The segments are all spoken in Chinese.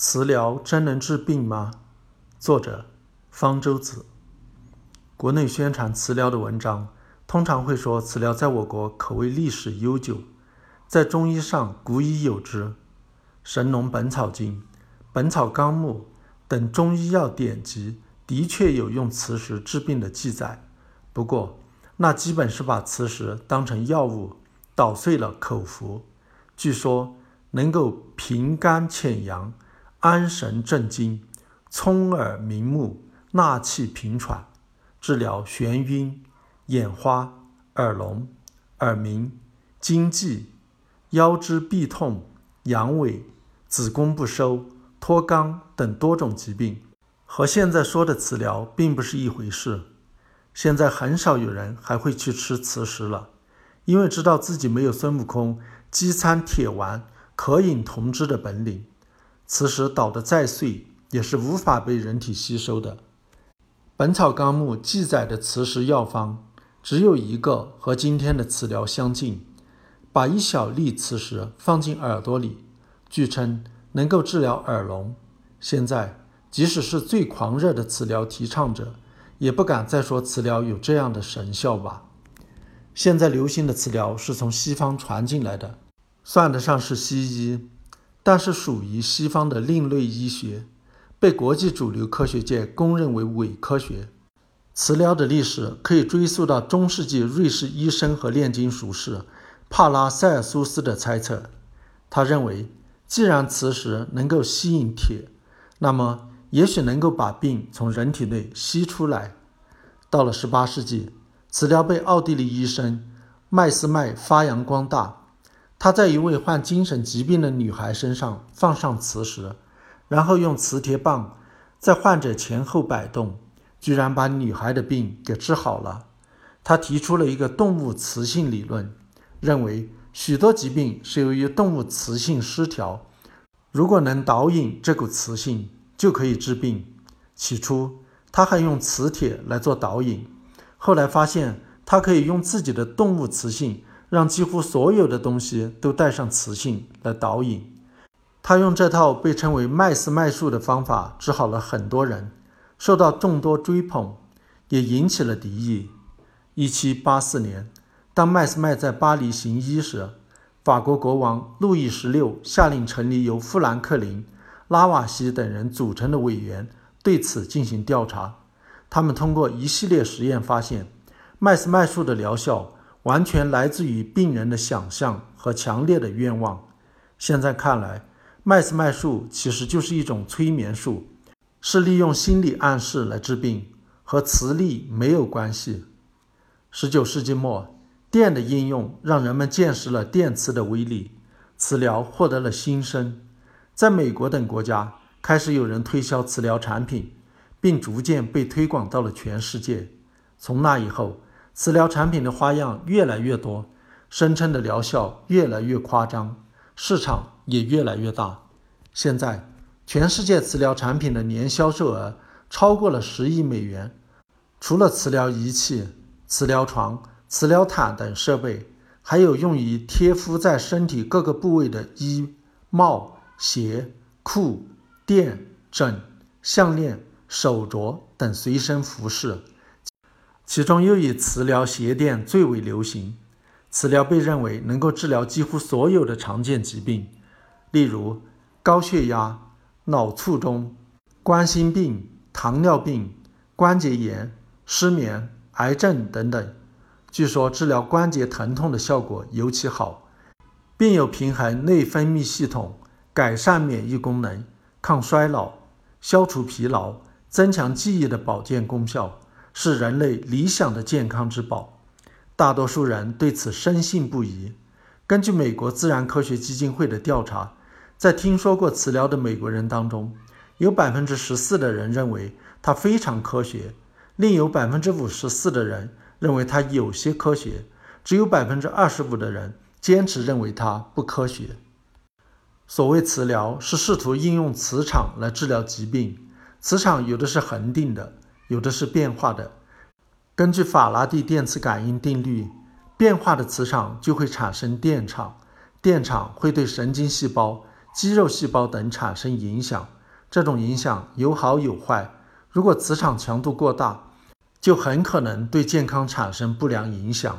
磁疗真能治病吗？作者方舟子。国内宣传磁疗的文章，通常会说磁疗在我国可谓历史悠久，在中医上古已有之，《神农本草经》《本草纲目》等中医药典籍的确有用磁石治病的记载，不过那基本是把磁石当成药物捣碎了口服，据说能够平肝潜阳。安神镇惊，聪耳明目，纳气平喘，治疗眩晕、眼花、耳聋、耳鸣、惊悸、腰肢痹痛、阳痿、子宫不收、脱肛等多种疾病，和现在说的磁疗并不是一回事。现在很少有人还会去吃磁石了，因为知道自己没有孙悟空饥餐铁丸、渴饮铜汁的本领。磁石捣得再碎，也是无法被人体吸收的。《本草纲目》记载的磁石药方只有一个，和今天的磁疗相近：把一小粒磁石放进耳朵里，据称能够治疗耳聋。现在，即使是最狂热的磁疗提倡者，也不敢再说磁疗有这样的神效吧？现在流行的磁疗是从西方传进来的，算得上是西医。但是属于西方的另类医学，被国际主流科学界公认为伪科学。磁疗的历史可以追溯到中世纪瑞士医生和炼金术士帕拉塞尔苏斯的猜测。他认为，既然磁石能够吸引铁，那么也许能够把病从人体内吸出来。到了18世纪，磁疗被奥地利医生麦斯麦发扬光大。他在一位患精神疾病的女孩身上放上磁石，然后用磁铁棒在患者前后摆动，居然把女孩的病给治好了。他提出了一个动物磁性理论，认为许多疾病是由于动物磁性失调，如果能导引这股磁性，就可以治病。起初他还用磁铁来做导引，后来发现他可以用自己的动物磁性。让几乎所有的东西都带上磁性来导引。他用这套被称为麦斯麦术的方法治好了很多人，受到众多追捧，也引起了敌意。1784年，当麦斯麦在巴黎行医时，法国国王路易十六下令成立由富兰克林、拉瓦锡等人组成的委员对此进行调查。他们通过一系列实验发现，麦斯麦术的疗效。完全来自于病人的想象和强烈的愿望。现在看来，麦斯麦术其实就是一种催眠术，是利用心理暗示来治病，和磁力没有关系。十九世纪末，电的应用让人们见识了电磁的威力，磁疗获得了新生。在美国等国家，开始有人推销磁疗产品，并逐渐被推广到了全世界。从那以后，磁疗产品的花样越来越多，声称的疗效越来越夸张，市场也越来越大。现在，全世界磁疗产品的年销售额超过了十亿美元。除了磁疗仪器、磁疗床、磁疗毯等设备，还有用于贴敷在身体各个部位的衣帽、鞋、裤、垫、枕、项链、手镯等随身服饰。其中又以磁疗鞋垫最为流行。磁疗被认为能够治疗几乎所有的常见疾病，例如高血压、脑卒中、冠心病、糖尿病、关节炎、失眠、癌症等等。据说治疗关节疼痛的效果尤其好，并有平衡内分泌系统、改善免疫功能、抗衰老、消除疲劳、增强记忆的保健功效。是人类理想的健康之宝，大多数人对此深信不疑。根据美国自然科学基金会的调查，在听说过磁疗的美国人当中，有百分之十四的人认为它非常科学，另有百分之五十四的人认为它有些科学，只有百分之二十五的人坚持认为它不科学。所谓磁疗，是试图应用磁场来治疗疾病，磁场有的是恒定的。有的是变化的，根据法拉第电磁感应定律，变化的磁场就会产生电场，电场会对神经细胞肌肉细胞等产生影响。这种影响有好有坏。如果磁场强度过大，就很可能对健康产生不良影响。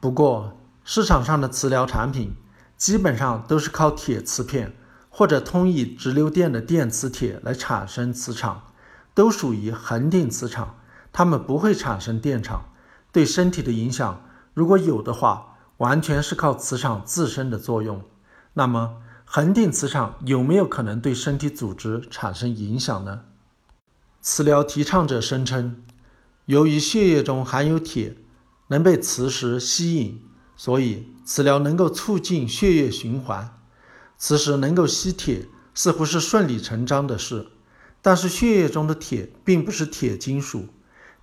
不过，市场上的磁疗产品基本上都是靠铁磁片或者通以直流电的电磁铁来产生磁场，都属于恒定磁场，它们不会产生电场。对身体的影响，如果有的话，完全是靠磁场自身的作用。那么，恒定磁场有没有可能对身体组织产生影响呢？磁疗提倡者声称，由于血液中含有铁，能被磁石吸引，所以磁疗能够促进血液循环。磁石能够吸铁，似乎是顺理成章的事。但是，血液中的铁并不是铁金属。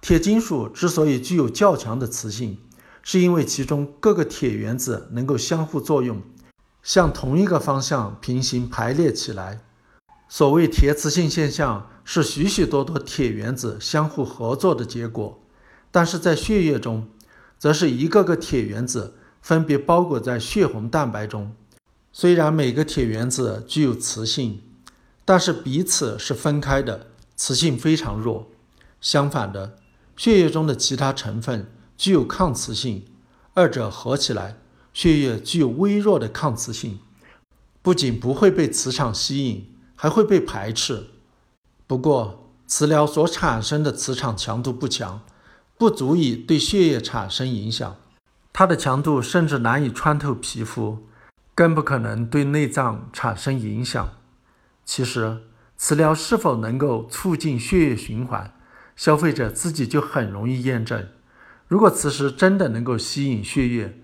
铁金属之所以具有较强的磁性，是因为其中各个铁原子能够相互作用。向同一个方向平行排列起来。所谓铁磁性现象，是许许多多铁原子相互合作的结果。但是在血液中，则是一个个铁原子分别包裹在血红蛋白中。虽然每个铁原子具有磁性，但是彼此是分开的，磁性非常弱。相反的，血液中的其他成分具有抗磁性，二者合起来。血液具有微弱的抗磁性，不仅不会被磁场吸引，还会被排斥。不过，磁疗所产生的磁场强度不强，不足以对血液产生影响。它的强度甚至难以穿透皮肤，更不可能对内脏产生影响。其实，磁疗是否能够促进血液循环，消费者自己就很容易验证。如果磁石真的能够吸引血液，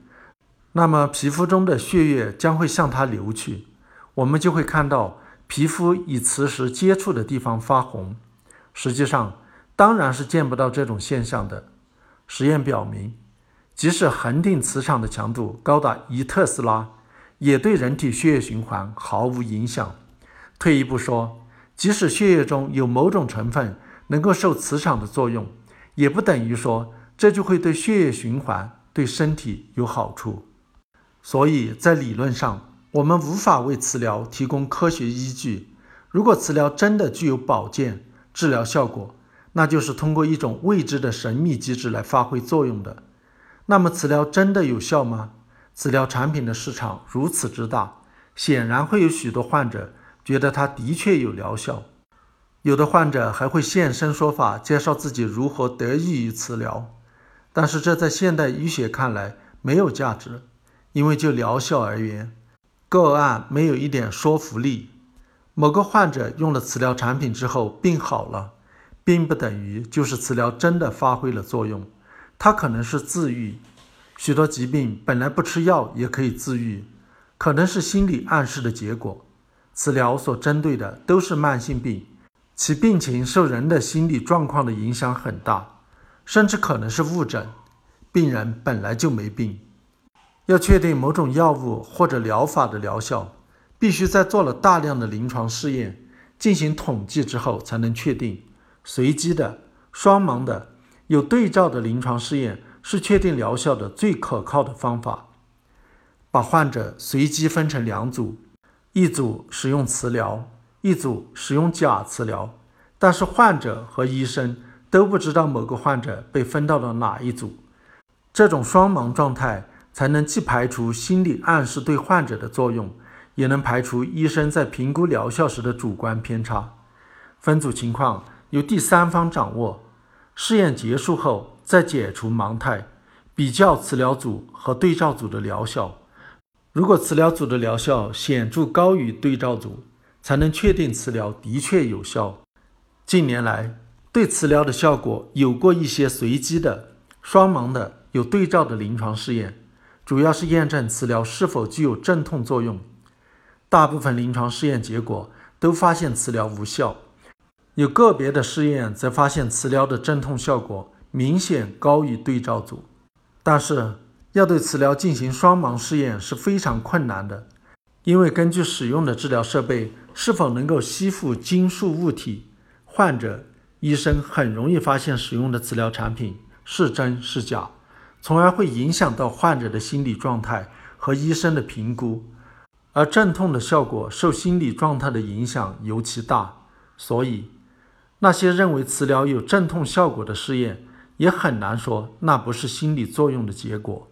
那么皮肤中的血液将会向它流去，我们就会看到皮肤与磁石接触的地方发红。实际上，当然是见不到这种现象的。实验表明，即使恒定磁场的强度高达一特斯拉，也对人体血液循环毫无影响。退一步说，即使血液中有某种成分能够受磁场的作用，也不等于说这就会对血液循环、对身体有好处。所以在理论上，我们无法为磁疗提供科学依据。如果磁疗真的具有保健治疗效果，那就是通过一种未知的神秘机制来发挥作用的。那么，磁疗真的有效吗？磁疗产品的市场如此之大，显然会有许多患者觉得它的确有疗效。有的患者还会现身说法，介绍自己如何得益于磁疗。但是，这在现代医学看来没有价值。因为就疗效而言，个案没有一点说服力。某个患者用了磁疗产品之后病好了，并不等于就是磁疗真的发挥了作用。它可能是自愈，许多疾病本来不吃药也可以自愈，可能是心理暗示的结果。此疗所针对的都是慢性病，其病情受人的心理状况的影响很大，甚至可能是误诊。病人本来就没病。要确定某种药物或者疗法的疗效，必须在做了大量的临床试验、进行统计之后才能确定。随机的、双盲的、有对照的临床试验是确定疗效的最可靠的方法。把患者随机分成两组，一组使用磁疗，一组使用假磁疗，但是患者和医生都不知道某个患者被分到了哪一组。这种双盲状态。才能既排除心理暗示对患者的作用，也能排除医生在评估疗效时的主观偏差。分组情况由第三方掌握。试验结束后，再解除盲态，比较磁疗组和对照组的疗效。如果磁疗组的疗效显著高于对照组，才能确定磁疗的确有效。近年来，对磁疗的效果有过一些随机的、双盲的、有对照的临床试验。主要是验证磁疗是否具有镇痛作用，大部分临床试验结果都发现磁疗无效，有个别的试验则发现磁疗的镇痛效果明显高于对照组。但是，要对磁疗进行双盲试验是非常困难的，因为根据使用的治疗设备是否能够吸附金属物体，患者、医生很容易发现使用的磁疗产品是真是假。从而会影响到患者的心理状态和医生的评估，而镇痛的效果受心理状态的影响尤其大，所以那些认为磁疗有镇痛效果的试验，也很难说那不是心理作用的结果。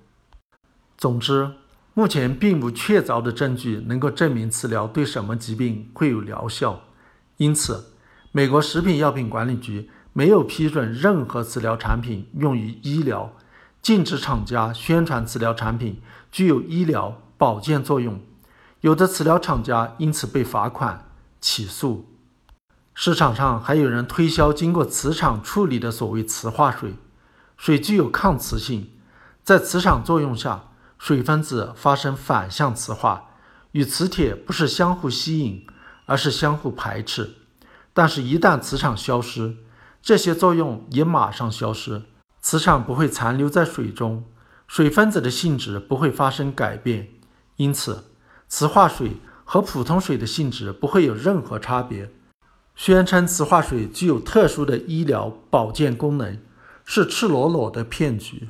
总之，目前并无确凿的证据能够证明磁疗对什么疾病会有疗效，因此，美国食品药品管理局没有批准任何磁疗产品用于医疗，禁止厂家宣传磁疗产品具有医疗保健作用。有的磁疗厂家因此被罚款、起诉。市场上还有人推销经过磁场处理的所谓磁化水，水具有抗磁性，在磁场作用下。水分子发生反向磁化，与磁铁不是相互吸引，而是相互排斥。但是，一旦磁场消失，这些作用也马上消失，磁场不会残留在水中，水分子的性质不会发生改变。因此，磁化水和普通水的性质不会有任何差别。宣称磁化水具有特殊的医疗保健功能，是赤裸裸的骗局。